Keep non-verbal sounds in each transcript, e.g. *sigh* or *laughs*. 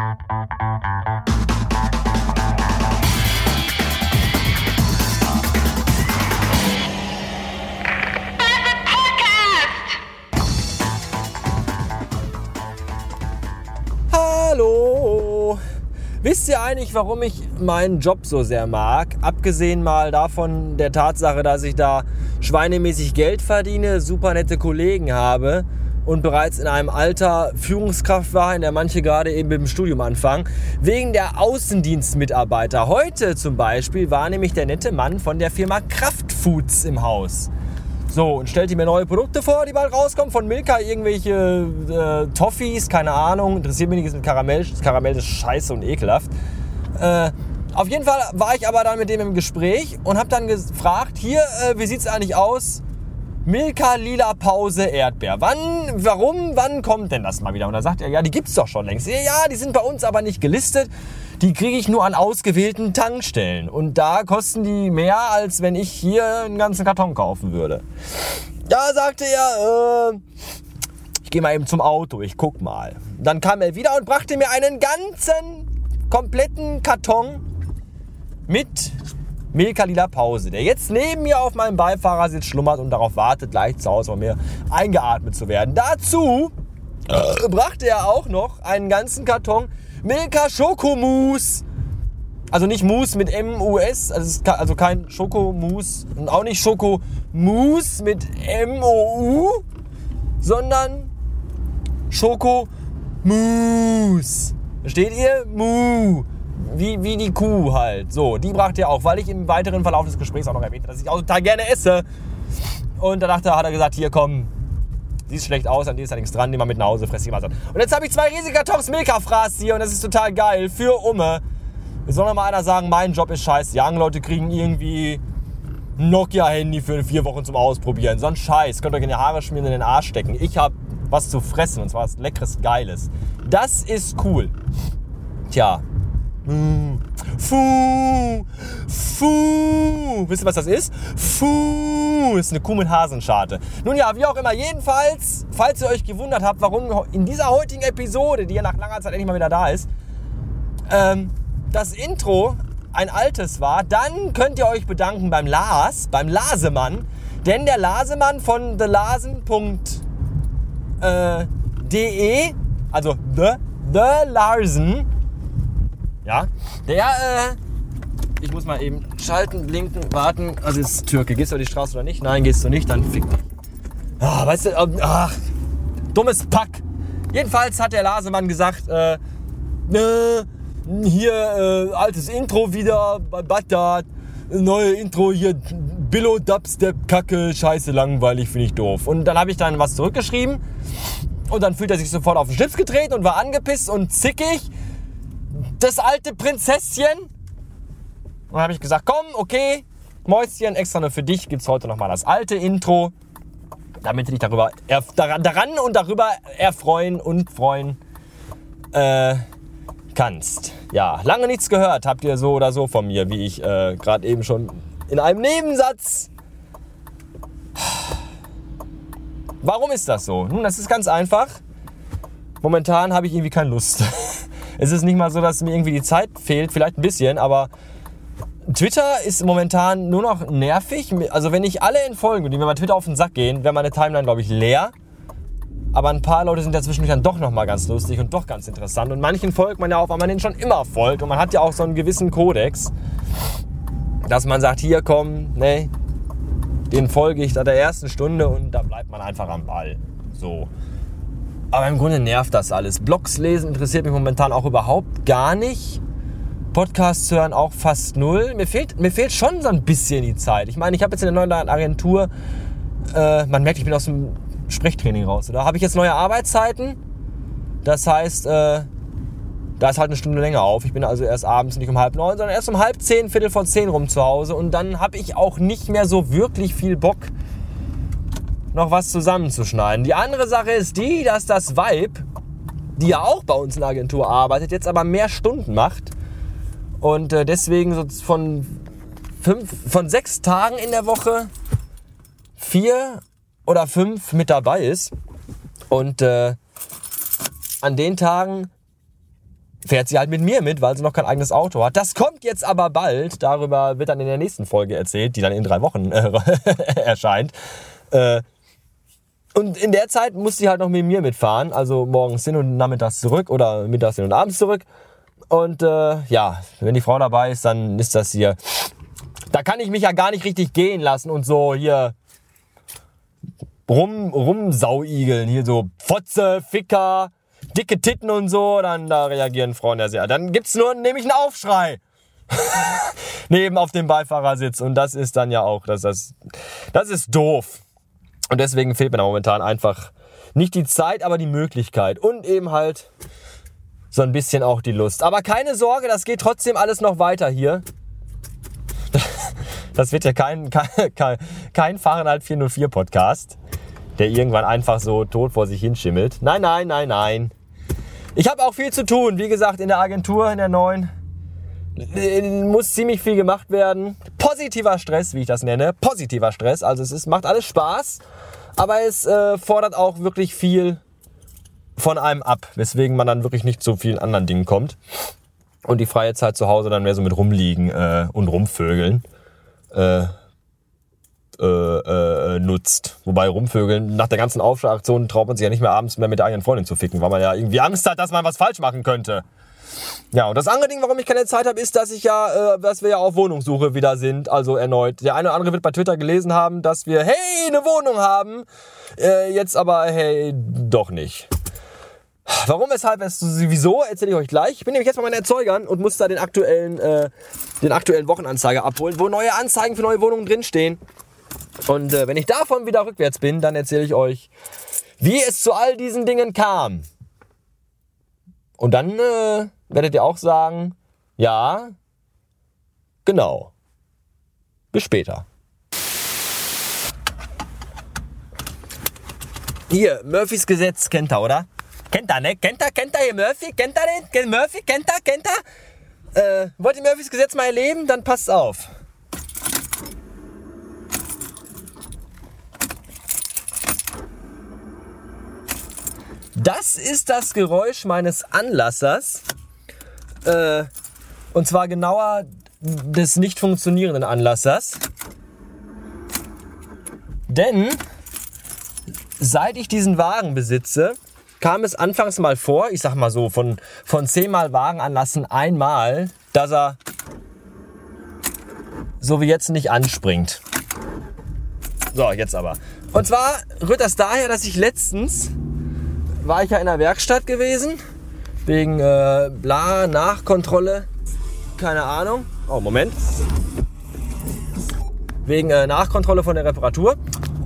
Hallo! Wisst ihr eigentlich, warum ich meinen Job so sehr mag? Abgesehen mal davon der Tatsache, dass ich da schweinemäßig Geld verdiene, super nette Kollegen habe und bereits in einem Alter Führungskraft war, in der manche gerade eben mit dem Studium anfangen. Wegen der Außendienstmitarbeiter. Heute zum Beispiel war nämlich der nette Mann von der Firma Kraftfoods im Haus. So, und stellte mir neue Produkte vor, die bald rauskommen. Von Milka irgendwelche äh, Toffees, keine Ahnung. Interessiert mich nichts mit Karamell. Das Karamell ist scheiße und ekelhaft. Äh, auf jeden Fall war ich aber dann mit dem im Gespräch und habe dann gefragt, hier, äh, wie sieht's eigentlich aus? Milka Lila Pause Erdbeer. Wann, warum, wann kommt denn das mal wieder? Und da sagt er, ja, die gibt's doch schon längst. Ja, die sind bei uns aber nicht gelistet. Die kriege ich nur an ausgewählten Tankstellen. Und da kosten die mehr, als wenn ich hier einen ganzen Karton kaufen würde. Da sagte er, äh, ich gehe mal eben zum Auto, ich guck mal. Dann kam er wieder und brachte mir einen ganzen, kompletten Karton mit Milka Lila Pause, der jetzt neben mir auf meinem Beifahrersitz schlummert und darauf wartet, gleich zu Hause von mir eingeatmet zu werden. Dazu äh, brachte er auch noch einen ganzen Karton Milka Schokomus. Also nicht Mus mit M-U-S, also, also kein Schokomus und auch nicht Schokomus mit M-O-U, sondern Schokomus. Versteht ihr? Mu wie, wie die Kuh halt. So, die brachte er auch, weil ich im weiteren Verlauf des Gesprächs auch noch erwähnte, dass ich auch total gerne esse. Und da dachte, hat er gesagt, hier komm, sieht schlecht aus, an dir ist ja nichts dran, nimm mal mit nach Hause, fress die mal Und jetzt habe ich zwei riesige Kartons Milka-Fraß hier und das ist total geil für Umme. Es soll noch mal einer sagen, mein Job ist scheiße. Anderen Leute kriegen irgendwie Nokia-Handy für vier Wochen zum Ausprobieren. So ein Scheiß. Könnt euch in die Haare schmieren in den Arsch stecken. Ich habe was zu fressen und zwar was Leckeres, Geiles. Das ist cool. Tja, Fu, Fu. Wisst ihr, was das ist? Fu ist eine Kuh mit Hasenscharte. Nun ja, wie auch immer, jedenfalls, falls ihr euch gewundert habt, warum in dieser heutigen Episode, die ja nach langer Zeit endlich mal wieder da ist, ähm, das Intro ein altes war, dann könnt ihr euch bedanken beim Lars, beim Lasemann, denn der Lasemann von thelasen.de, also the, the Larsen, ja, der, äh, ich muss mal eben schalten, blinken, warten. Also ist Türke. Gehst du die Straße oder nicht? Nein, gehst du nicht, dann fick. Ah, weißt du, ähm, ach, dummes Pack. Jedenfalls hat der Lasemann gesagt, äh, äh hier äh, altes Intro wieder bei Bagdad, neue Intro hier Billo Dubstep Kacke, scheiße langweilig, finde ich doof. Und dann habe ich dann was zurückgeschrieben und dann fühlt er sich sofort auf den Schlips gedreht und war angepisst und zickig das alte Prinzesschen. Und dann habe ich gesagt, komm, okay, Mäuschen, extra nur für dich gibt es heute nochmal das alte Intro, damit du dich darüber daran, und darüber erfreuen und freuen äh, kannst. Ja, lange nichts gehört habt ihr so oder so von mir, wie ich äh, gerade eben schon in einem Nebensatz. Warum ist das so? Nun, das ist ganz einfach. Momentan habe ich irgendwie keine Lust. *laughs* Es ist nicht mal so, dass mir irgendwie die Zeit fehlt, vielleicht ein bisschen, aber Twitter ist momentan nur noch nervig. Also wenn ich alle entfolgen, die mir bei Twitter auf den Sack gehen, wäre meine Timeline, glaube ich, leer. Aber ein paar Leute sind dazwischen dann doch nochmal ganz lustig und doch ganz interessant. Und manchen folgt man ja auch, weil man denen schon immer folgt. Und man hat ja auch so einen gewissen Kodex, dass man sagt, hier komm, ne, den folge ich da der ersten Stunde und da bleibt man einfach am Ball. So. Aber im Grunde nervt das alles. Blogs lesen interessiert mich momentan auch überhaupt gar nicht. Podcasts hören auch fast null. Mir fehlt, mir fehlt schon so ein bisschen die Zeit. Ich meine, ich habe jetzt in der neuen Agentur, äh, man merkt, ich bin aus dem Sprechtraining raus. Da habe ich jetzt neue Arbeitszeiten. Das heißt, äh, da ist halt eine Stunde länger auf. Ich bin also erst abends nicht um halb neun, sondern erst um halb zehn, viertel vor zehn rum zu Hause. Und dann habe ich auch nicht mehr so wirklich viel Bock, noch was zusammenzuschneiden. Die andere Sache ist die, dass das Vibe, die ja auch bei uns in der Agentur arbeitet, jetzt aber mehr Stunden macht und äh, deswegen von, fünf, von sechs Tagen in der Woche vier oder fünf mit dabei ist. Und äh, an den Tagen fährt sie halt mit mir mit, weil sie noch kein eigenes Auto hat. Das kommt jetzt aber bald. Darüber wird dann in der nächsten Folge erzählt, die dann in drei Wochen äh, *laughs* erscheint. Äh, und in der Zeit muss sie halt noch mit mir mitfahren. Also morgens hin und nachmittags zurück oder mittags hin und abends zurück. Und äh, ja, wenn die Frau dabei ist, dann ist das hier. Da kann ich mich ja gar nicht richtig gehen lassen und so hier rum, rumsauigeln. Hier so Fotze, Ficker, dicke Titten und so, dann da reagieren Frauen ja sehr. Dann gibt's nur nämlich einen Aufschrei. *laughs* Neben auf dem Beifahrersitz. Und das ist dann ja auch, das, das, das ist doof. Und deswegen fehlt mir da momentan einfach nicht die Zeit, aber die Möglichkeit. Und eben halt so ein bisschen auch die Lust. Aber keine Sorge, das geht trotzdem alles noch weiter hier. *laughs* Das wird ja kein, kein, kein, Fahrenheit 404 Podcast, der irgendwann einfach so tot vor sich hinschimmelt. Nein, nein, nein, nein. Ich habe auch viel zu tun. Wie gesagt, in der Agentur, in der neuen, muss ziemlich viel gemacht werden. Positiver Stress, wie ich das nenne. Positiver Stress. Also es ist, macht alles Spaß, aber es äh, fordert auch wirklich viel von einem ab, weswegen man dann wirklich nicht zu vielen anderen Dingen kommt. Und die freie Zeit zu Hause dann mehr so mit rumliegen äh, und rumvögeln. Äh, äh, äh, nutzt. Wobei rumvögeln, nach der ganzen Aufschlagaktion traut man sich ja nicht mehr abends mehr mit der eigenen Freundin zu ficken, weil man ja irgendwie Angst hat, dass man was falsch machen könnte. Ja, und das andere Ding, warum ich keine Zeit habe, ist, dass ich ja, äh, dass wir ja auf Wohnungssuche wieder sind, also erneut. Der eine oder andere wird bei Twitter gelesen haben, dass wir, hey, eine Wohnung haben. Äh, jetzt aber, hey, doch nicht. Warum, weshalb, es sowieso, erzähle ich euch gleich. Ich bin nämlich jetzt bei meinen Erzeugern und muss da den aktuellen, äh, den aktuellen Wochenanzeiger abholen, wo neue Anzeigen für neue Wohnungen drinstehen. Und äh, wenn ich davon wieder rückwärts bin, dann erzähle ich euch, wie es zu all diesen Dingen kam. Und dann äh, werdet ihr auch sagen, ja, genau. Bis später. Hier, Murphys Gesetz kennt er, oder? Kennt er, ne? Kennt er, kennt er hier Murphy? Kennt er den? Murphy, kennt er, kennt er? Äh, wollt ihr Murphys Gesetz mal erleben? Dann passt auf. Das ist das Geräusch meines Anlassers. Äh, und zwar genauer des nicht funktionierenden Anlassers. Denn seit ich diesen Wagen besitze, kam es anfangs mal vor, ich sag mal so, von, von zehnmal Wagen anlassen einmal, dass er so wie jetzt nicht anspringt. So, jetzt aber. Und zwar rührt das daher, dass ich letztens war ich ja in der Werkstatt gewesen. Wegen äh, bla, Nachkontrolle. Keine Ahnung. Oh, Moment. Wegen äh, Nachkontrolle von der Reparatur.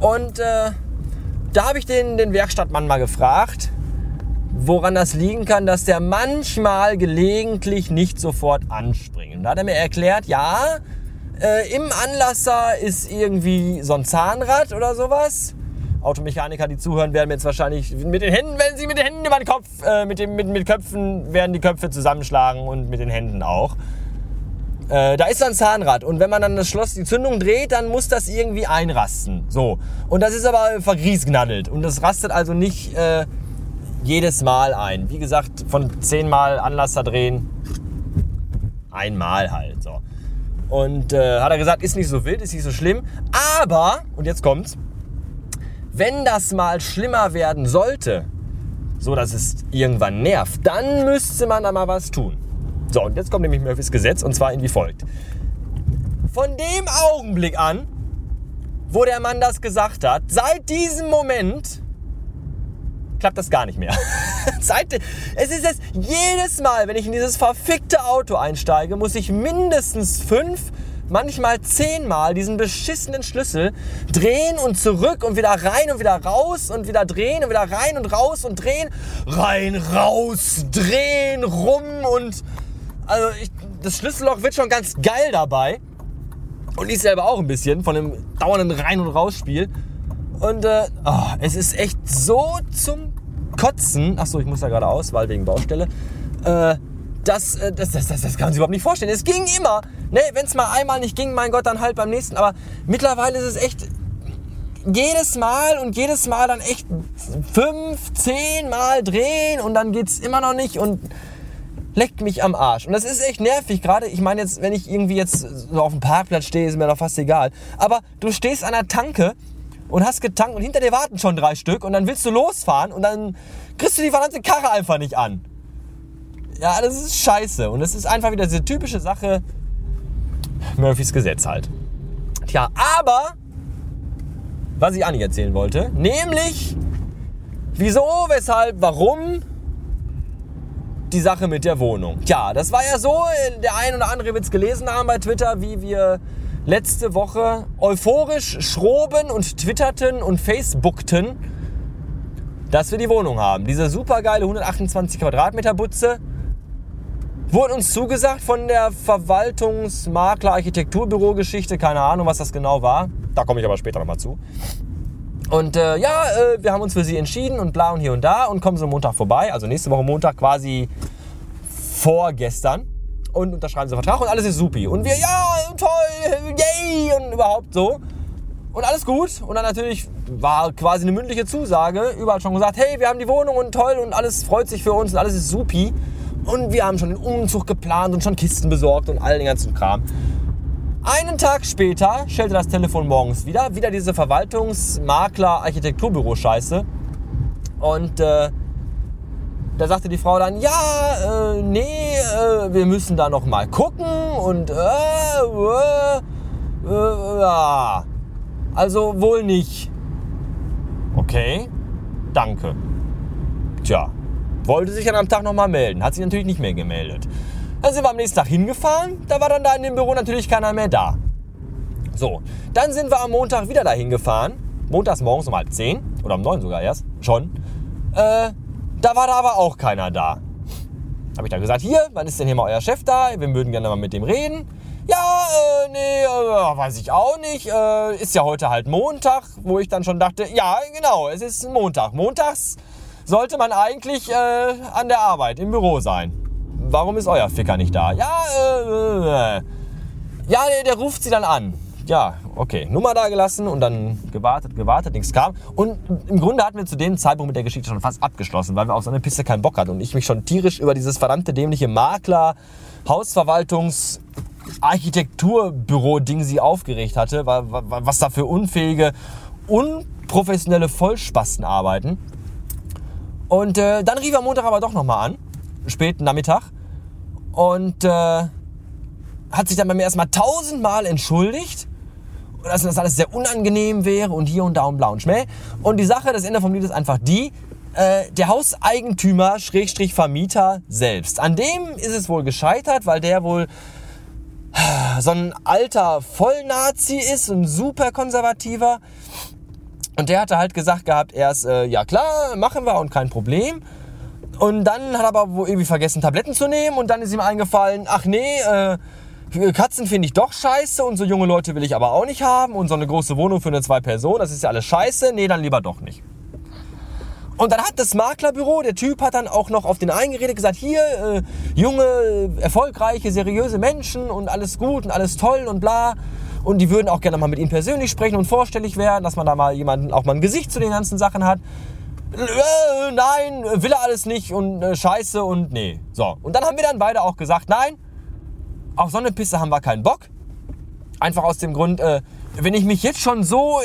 Und äh, da habe ich den, den Werkstattmann mal gefragt, woran das liegen kann, dass der manchmal gelegentlich nicht sofort anspringt. Und da hat er mir erklärt, ja, äh, im Anlasser ist irgendwie so ein Zahnrad oder sowas. Automechaniker, die zuhören, werden jetzt wahrscheinlich mit den Händen, wenn sie mit den Händen über den Kopf, äh, mit, dem, mit, mit Köpfen, werden die Köpfe zusammenschlagen und mit den Händen auch. Äh, da ist ein Zahnrad und wenn man dann das Schloss, die Zündung dreht, dann muss das irgendwie einrasten. So. Und das ist aber vergriesgnadelt und das rastet also nicht äh, jedes Mal ein. Wie gesagt, von zehnmal Anlasser drehen, einmal halt. So. Und äh, hat er gesagt, ist nicht so wild, ist nicht so schlimm. Aber, und jetzt kommt's, wenn das mal schlimmer werden sollte, so dass es irgendwann nervt, dann müsste man da mal was tun. So, und jetzt kommt nämlich Murphys Gesetz und zwar in wie folgt. Von dem Augenblick an, wo der Mann das gesagt hat, seit diesem Moment klappt das gar nicht mehr. *laughs* Seit, es ist jetzt jedes Mal, wenn ich in dieses verfickte Auto einsteige, muss ich mindestens fünf manchmal zehnmal diesen beschissenen Schlüssel drehen und zurück und wieder rein und wieder raus und wieder drehen und wieder rein und raus und drehen, rein, raus, drehen, rum und also ich, das Schlüsselloch wird schon ganz geil dabei und ich selber auch ein bisschen von dem dauernden Rein- und Rausspiel und äh, oh, es ist echt so zum Kotzen. Achso, ich muss da gerade aus, weil wegen Baustelle. Äh, das, äh, das, das, das, das kann man sich überhaupt nicht vorstellen. Es ging immer. Ne, Wenn es mal einmal nicht ging, mein Gott, dann halt beim nächsten. Aber mittlerweile ist es echt jedes Mal und jedes Mal dann echt fünf, zehn Mal drehen und dann geht es immer noch nicht. Und leckt mich am Arsch. Und das ist echt nervig, gerade, ich meine jetzt, wenn ich irgendwie jetzt so auf dem Parkplatz stehe, ist mir doch fast egal. Aber du stehst an der Tanke und hast getankt und hinter dir warten schon drei Stück und dann willst du losfahren und dann kriegst du die verdammte Karre einfach nicht an. Ja, das ist scheiße. Und es ist einfach wieder diese typische Sache, Murphys Gesetz halt. Tja, aber, was ich eigentlich erzählen wollte, nämlich, wieso, weshalb, warum die Sache mit der Wohnung. Tja, das war ja so, der ein oder andere wird es gelesen haben bei Twitter, wie wir letzte Woche euphorisch schroben und twitterten und facebookten, dass wir die Wohnung haben. Diese supergeile 128 Quadratmeter Butze wurde uns zugesagt von der Verwaltungsmakler Architekturbüro Geschichte, keine Ahnung, was das genau war. Da komme ich aber später nochmal zu. Und äh, ja, äh, wir haben uns für sie entschieden und bla und hier und da und kommen so Montag vorbei, also nächste Woche Montag quasi vorgestern und unterschreiben sie einen Vertrag und alles ist supi. Und wir, ja, toll, yay und überhaupt so. Und alles gut. Und dann natürlich war quasi eine mündliche Zusage. Überall schon gesagt, hey, wir haben die Wohnung und toll und alles freut sich für uns und alles ist supi. Und wir haben schon den Umzug geplant und schon Kisten besorgt und all den ganzen Kram. Einen Tag später stellte das Telefon morgens wieder. Wieder diese Verwaltungsmakler-Architekturbüro-Scheiße. Und äh, da sagte die Frau dann, ja, äh, nee, äh, wir müssen da noch mal gucken und äh, äh, äh, ja, also wohl nicht. Okay, danke. Tja, wollte sich dann am Tag noch mal melden, hat sich natürlich nicht mehr gemeldet. Dann sind wir am nächsten Tag hingefahren, da war dann da in dem Büro natürlich keiner mehr da. So, dann sind wir am Montag wieder dahin gefahren, montags morgens um halb zehn oder um neun sogar erst, schon. Äh, da war da aber auch keiner da. Habe ich dann gesagt, hier, wann ist denn hier mal euer Chef da? Wir würden gerne mal mit dem reden. Ja, äh, nee, äh, weiß ich auch nicht. Äh, ist ja heute halt Montag, wo ich dann schon dachte, ja, genau, es ist Montag. Montags sollte man eigentlich äh, an der Arbeit, im Büro sein. Warum ist euer Ficker nicht da? Ja, äh, äh, ja, der, der ruft sie dann an ja, okay, Nummer da gelassen und dann gewartet, gewartet, nichts kam. Und im Grunde hatten wir zu dem Zeitpunkt mit der Geschichte schon fast abgeschlossen, weil wir auf so eine Piste keinen Bock hatten und ich mich schon tierisch über dieses verdammte dämliche Makler, Hausverwaltungs, Architekturbüro-Ding sie aufgeregt hatte, was da für unfähige, unprofessionelle Vollspasten arbeiten. Und äh, dann rief er am Montag aber doch nochmal an, späten Nachmittag. Und äh, hat sich dann bei mir erstmal tausendmal entschuldigt dass das alles sehr unangenehm wäre und hier und da und blau und schmäh. Und die Sache, das Ende vom Lied ist einfach die, äh, der Hauseigentümer, Schrägstrich Vermieter selbst. An dem ist es wohl gescheitert, weil der wohl äh, so ein alter Vollnazi ist, ein super konservativer. Und der hatte halt gesagt gehabt, erst, äh, ja klar, machen wir und kein Problem. Und dann hat er aber wohl irgendwie vergessen, Tabletten zu nehmen und dann ist ihm eingefallen, ach nee, äh, Katzen finde ich doch scheiße und so junge Leute will ich aber auch nicht haben und so eine große Wohnung für eine zwei Personen, das ist ja alles scheiße. Nee, dann lieber doch nicht. Und dann hat das Maklerbüro, der Typ hat dann auch noch auf den eingeredet, gesagt, hier, äh, junge, erfolgreiche, seriöse Menschen und alles gut und alles toll und bla. Und die würden auch gerne mal mit ihm persönlich sprechen und vorstellig werden, dass man da mal jemanden, auch mal ein Gesicht zu den ganzen Sachen hat. Äh, nein, will er alles nicht und äh, scheiße und nee. So. Und dann haben wir dann beide auch gesagt, nein, auf so eine Piste haben wir keinen Bock. Einfach aus dem Grund, äh, wenn ich mich jetzt schon so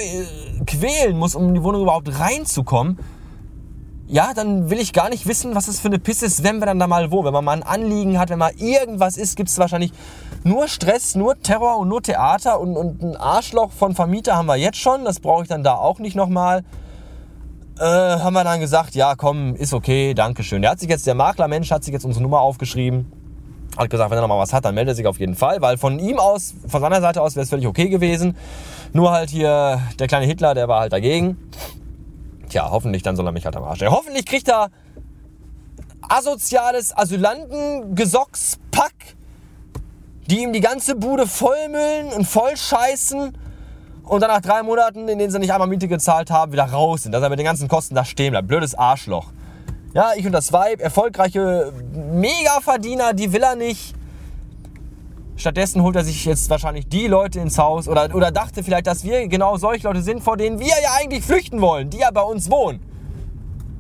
quälen muss, um in die Wohnung überhaupt reinzukommen, ja, dann will ich gar nicht wissen, was das für eine Piste ist, wenn wir dann da mal wo. Wenn man mal ein Anliegen hat, wenn mal irgendwas ist, gibt es wahrscheinlich nur Stress, nur Terror und nur Theater und, und ein Arschloch von Vermieter haben wir jetzt schon. Das brauche ich dann da auch nicht nochmal. Äh, haben wir dann gesagt, ja komm, ist okay, danke schön. Der hat sich jetzt, der Maklermensch hat sich jetzt unsere Nummer aufgeschrieben hat gesagt, wenn er noch mal was hat, dann meldet er sich auf jeden Fall, weil von ihm aus, von seiner Seite aus wäre es völlig okay gewesen. Nur halt hier der kleine Hitler, der war halt dagegen. Tja, hoffentlich dann soll er mich halt am Arsch. Ja, hoffentlich kriegt er asoziales Asylantengesockspack, die ihm die ganze Bude vollmüllen und vollscheißen und dann nach drei Monaten, in denen sie nicht einmal Miete gezahlt haben, wieder raus sind, dass er mit den ganzen Kosten da stehen bleibt. Blödes Arschloch. Ja, ich und das Vibe, erfolgreiche Mega-Verdiener, die will er nicht. Stattdessen holt er sich jetzt wahrscheinlich die Leute ins Haus oder, oder dachte vielleicht, dass wir genau solche Leute sind, vor denen wir ja eigentlich flüchten wollen, die ja bei uns wohnen.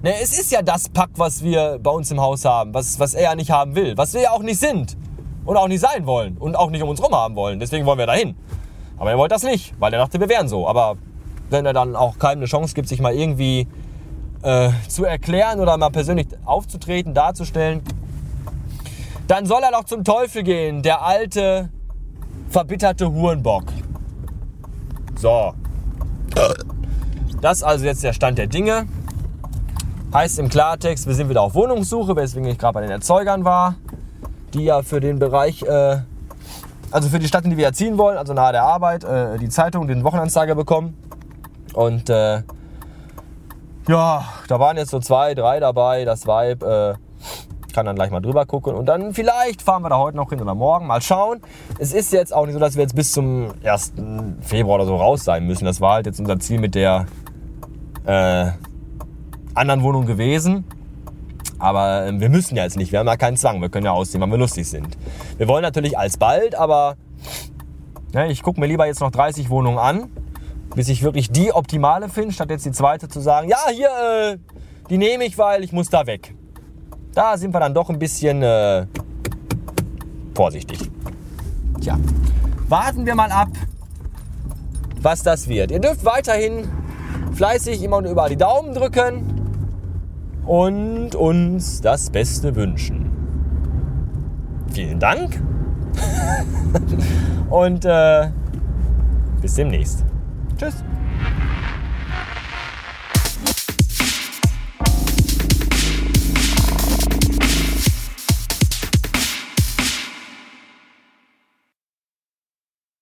Ne, es ist ja das Pack, was wir bei uns im Haus haben, was, was er ja nicht haben will, was wir ja auch nicht sind und auch nicht sein wollen und auch nicht um uns rum haben wollen. Deswegen wollen wir dahin. Aber er wollte das nicht, weil er dachte, wir wären so. Aber wenn er dann auch keinem eine Chance gibt, sich mal irgendwie äh, zu erklären oder mal persönlich aufzutreten, darzustellen, dann soll er doch zum Teufel gehen, der alte, verbitterte Hurenbock. So. Das ist also jetzt der Stand der Dinge. Heißt im Klartext, wir sind wieder auf Wohnungssuche, weswegen ich gerade bei den Erzeugern war, die ja für den Bereich, äh, also für die Stadt, in die wir ja ziehen wollen, also nahe der Arbeit, äh, die Zeitung, den Wochenanzeiger bekommen. Und äh, ja, da waren jetzt so zwei, drei dabei, das Vibe. Kann dann gleich mal drüber gucken und dann vielleicht fahren wir da heute noch hin oder morgen. Mal schauen. Es ist jetzt auch nicht so, dass wir jetzt bis zum 1. Februar oder so raus sein müssen. Das war halt jetzt unser Ziel mit der äh, anderen Wohnung gewesen. Aber äh, wir müssen ja jetzt nicht. Wir haben ja keinen Zwang. Wir können ja ausziehen, wann wir lustig sind. Wir wollen natürlich alsbald, aber ne, ich gucke mir lieber jetzt noch 30 Wohnungen an, bis ich wirklich die optimale finde, statt jetzt die zweite zu sagen, ja, hier, äh, die nehme ich, weil ich muss da weg. Da sind wir dann doch ein bisschen äh, vorsichtig. Tja, warten wir mal ab, was das wird. Ihr dürft weiterhin fleißig immer und überall die Daumen drücken und uns das Beste wünschen. Vielen Dank *laughs* und äh, bis demnächst. Tschüss.